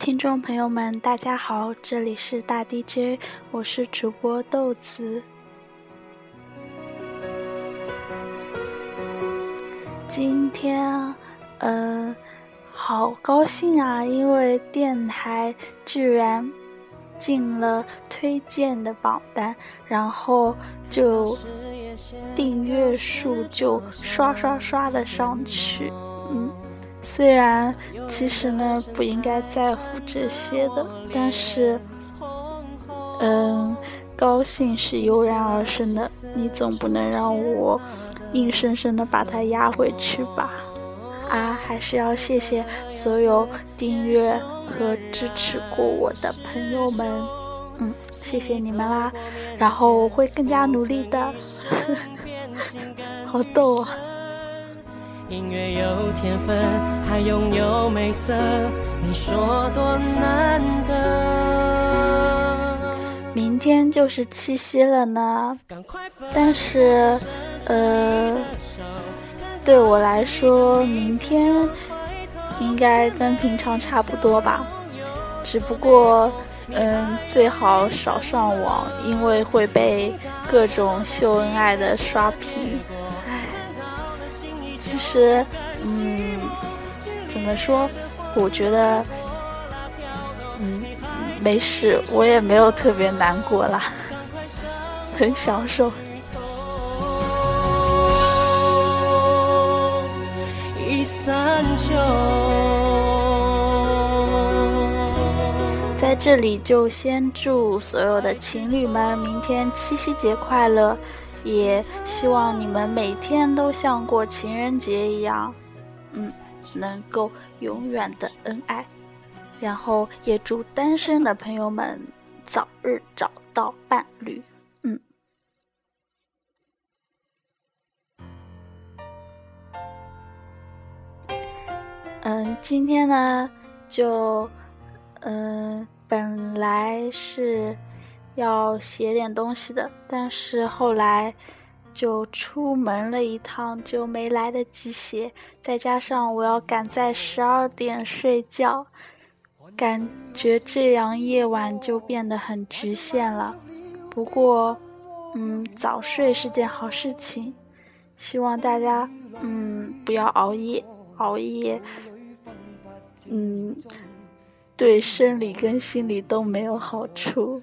听众朋友们，大家好，这里是大 DJ，我是主播豆子。今天，呃，好高兴啊，因为电台居然进了推荐的榜单，然后就订阅数就刷刷刷的上去，嗯。虽然其实呢不应该在乎这些的，但是，嗯，高兴是油然而生的，你总不能让我硬生生的把它压回去吧？啊，还是要谢谢所有订阅和支持过我的朋友们，嗯，谢谢你们啦，然后我会更加努力的，好逗啊！音乐有天分，还拥有美色，你说多难得。明天就是七夕了呢，但是，呃，对我来说，明天应该跟平常差不多吧。只不过，嗯，最好少上网，因为会被各种秀恩爱的刷屏。其实，嗯，怎么说？我觉得，嗯，没事，我也没有特别难过啦，很享受。在这里就先祝所有的情侣们明天七夕节快乐。也希望你们每天都像过情人节一样，嗯，能够永远的恩爱。然后也祝单身的朋友们早日找到伴侣。嗯，嗯，今天呢，就嗯，本来是。要写点东西的，但是后来就出门了一趟，就没来得及写。再加上我要赶在十二点睡觉，感觉这样夜晚就变得很局限了。不过，嗯，早睡是件好事情，希望大家嗯不要熬夜，熬夜，嗯，对生理跟心理都没有好处。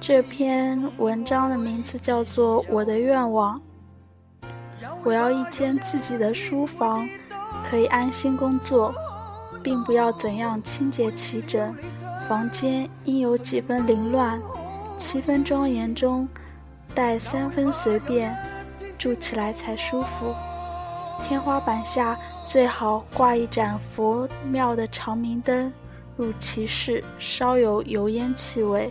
这篇文章的名字叫做《我的愿望》。我要一间自己的书房，可以安心工作，并不要怎样清洁齐整。房间应有几分凌乱，七分庄严中带三分随便，住起来才舒服。天花板下最好挂一盏佛庙的长明灯。入其室，稍有油烟气味。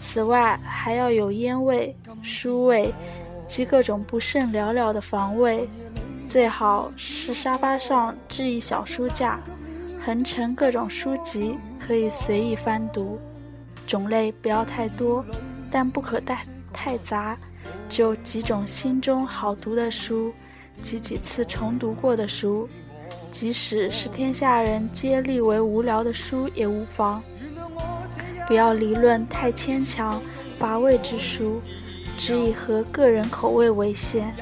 此外，还要有烟味、书味及各种不甚了了的房味。最好是沙发上置一小书架，横陈各种书籍，可以随意翻读。种类不要太多，但不可太太杂。只有几种心中好读的书，及几次重读过的书。即使是天下人皆立为无聊的书也无妨，不要理论太牵强乏味之书，只以合个人口味为限。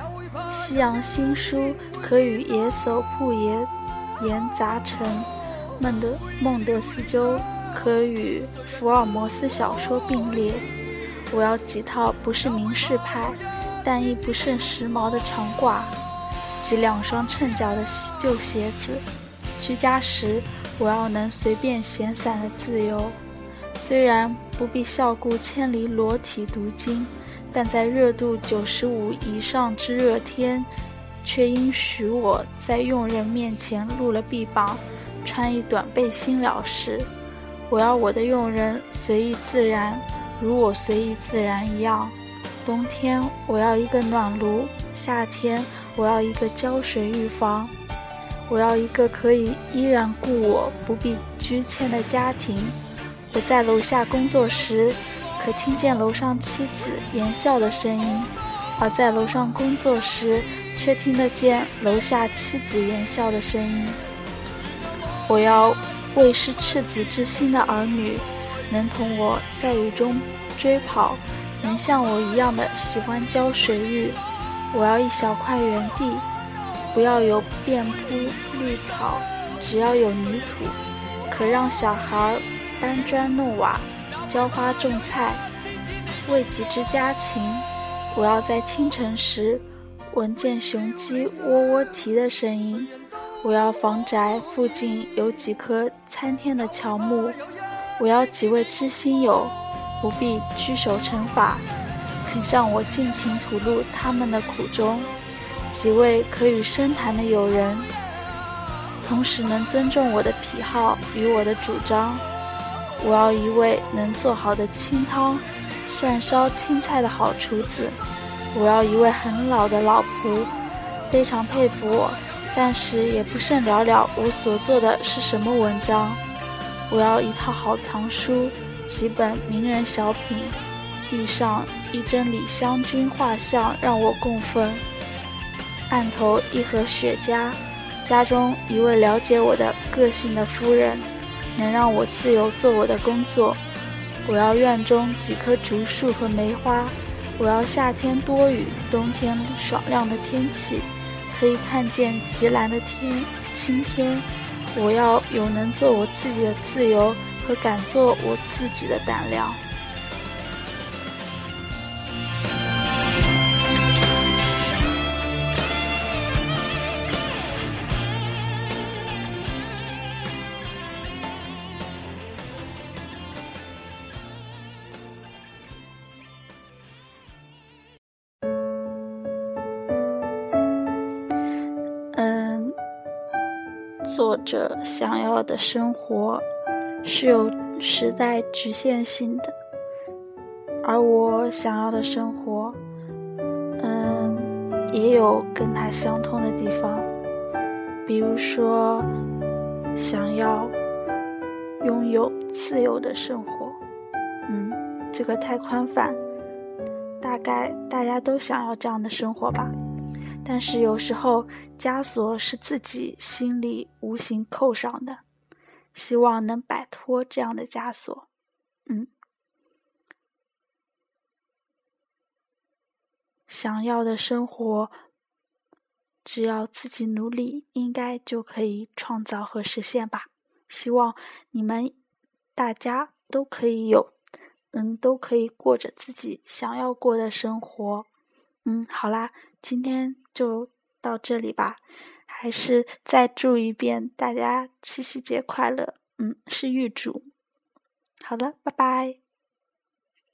西洋新书可与野叟铺言言杂陈，孟德孟德斯鸠可与福尔摩斯小说并列。我要几套不是名士派，但亦不甚时髦的长褂。及两双衬脚的旧鞋子。居家时，我要能随便闲散的自由。虽然不必笑顾千里裸体读经，但在热度九十五以上之热天，却应许我在佣人面前露了臂膀，穿一短背心了事。我要我的佣人随意自然，如我随意自然一样。冬天我要一个暖炉，夏天我要一个浇水浴房。我要一个可以依然顾我、不必拘牵的家庭。我在楼下工作时，可听见楼上妻子言笑的声音；而在楼上工作时，却听得见楼下妻子言笑的声音。我要为是赤子之心的儿女，能同我在雨中追跑，能像我一样的喜欢浇水浴。我要一小块园地。不要有遍铺绿草，只要有泥土，可让小孩搬砖弄瓦、浇花种菜，为己之家禽。我要在清晨时闻见雄鸡喔喔啼的声音。我要房宅附近有几棵参天的乔木。我要几位知心友，不必拘守惩罚，肯向我尽情吐露他们的苦衷。几位可与深谈的友人，同时能尊重我的癖好与我的主张。我要一位能做好的清汤、善烧青菜的好厨子。我要一位很老的老仆，非常佩服我，但是也不甚了了我所做的是什么文章。我要一套好藏书，几本名人小品，地上一帧李香君画像让我供奉。案头一盒雪茄，家中一位了解我的个性的夫人，能让我自由做我的工作。我要院中几棵竹树和梅花，我要夏天多雨，冬天爽亮的天气，可以看见极蓝的天青天。我要有能做我自己的自由和敢做我自己的胆量。作者想要的生活是有时代局限性的，而我想要的生活，嗯，也有跟他相通的地方。比如说，想要拥有自由的生活，嗯，这个太宽泛，大概大家都想要这样的生活吧。但是有时候枷锁是自己心里无形扣上的，希望能摆脱这样的枷锁。嗯，想要的生活，只要自己努力，应该就可以创造和实现吧。希望你们大家都可以有，嗯，都可以过着自己想要过的生活。嗯，好啦，今天就到这里吧。还是再祝一遍大家七夕节快乐。嗯，是预祝。好了，拜拜。